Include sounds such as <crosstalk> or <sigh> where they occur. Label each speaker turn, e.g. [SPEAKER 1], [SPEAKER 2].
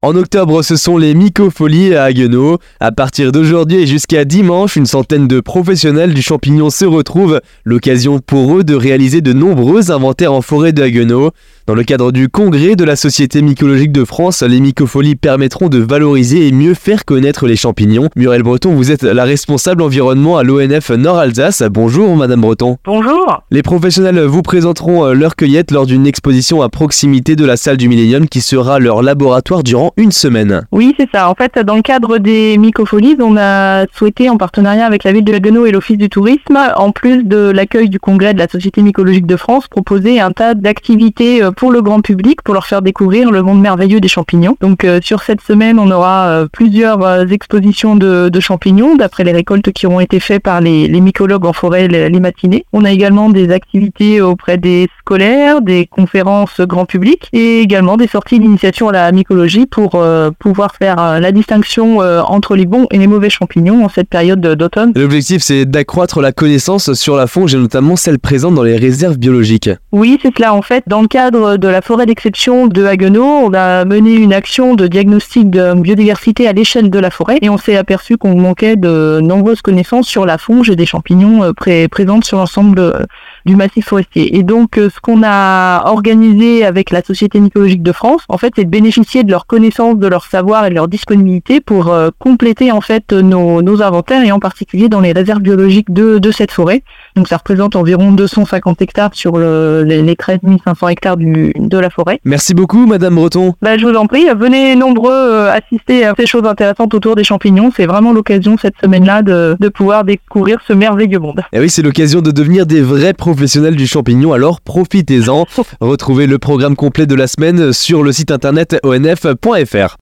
[SPEAKER 1] En octobre, ce sont les mycofolies à Haguenau. À partir d'aujourd'hui et jusqu'à dimanche, une centaine de professionnels du champignon se retrouvent, l'occasion pour eux de réaliser de nombreux inventaires en forêt de Haguenau. Dans le cadre du congrès de la Société mycologique de France, les mycofolies permettront de valoriser et mieux faire connaître les champignons. Muriel Breton, vous êtes la responsable environnement à l'ONF Nord-Alsace. Bonjour Madame Breton.
[SPEAKER 2] Bonjour.
[SPEAKER 1] Les professionnels vous présenteront leur cueillette lors d'une exposition à proximité de la salle du Millennium qui sera leur laboratoire durant une semaine.
[SPEAKER 2] Oui, c'est ça. En fait, dans le cadre des mycofolies, on a souhaité, en partenariat avec la ville de Haguenau et l'Office du tourisme, en plus de l'accueil du congrès de la Société mycologique de France, proposer un tas d'activités euh, pour le grand public, pour leur faire découvrir le monde merveilleux des champignons. Donc, euh, sur cette semaine, on aura euh, plusieurs expositions de, champignons, d'après les récoltes qui auront été faites par les, mycologues en forêt les, les, matinées. On a également des activités auprès des scolaires, des conférences grand public et également des sorties d'initiation à la mycologie pour euh, pouvoir faire euh, la distinction euh, entre les bons et les mauvais champignons en cette période d'automne.
[SPEAKER 1] L'objectif, c'est d'accroître la connaissance sur la fonge et notamment celle présente dans les réserves biologiques.
[SPEAKER 2] Oui, c'est cela. En fait, dans le cadre de la forêt d'exception de Haguenau, on a mené une action de diagnostic de biodiversité à l'échelle de la forêt et on s'est aperçu qu'on manquait de nombreuses connaissances sur la fonge et des champignons présentes sur l'ensemble du massif forestier. Et donc, ce qu'on a organisé avec la Société mycologique de France, en fait, c'est de bénéficier de leurs connaissances de leur savoir et de leur disponibilité pour euh, compléter en fait nos, nos, inventaires et en particulier dans les réserves biologiques de, de cette forêt. Donc ça représente environ 250 hectares sur le, les, les 13 500 hectares du, de la forêt.
[SPEAKER 1] Merci beaucoup Madame Breton.
[SPEAKER 2] Bah, je vous en prie, venez nombreux euh, assister à ces choses intéressantes autour des champignons. C'est vraiment l'occasion cette semaine-là de, de pouvoir découvrir ce merveilleux monde.
[SPEAKER 1] Et oui, c'est l'occasion de devenir des vrais professionnels du champignon, alors profitez-en. <laughs> Retrouvez le programme complet de la semaine sur le site internet onf.fr.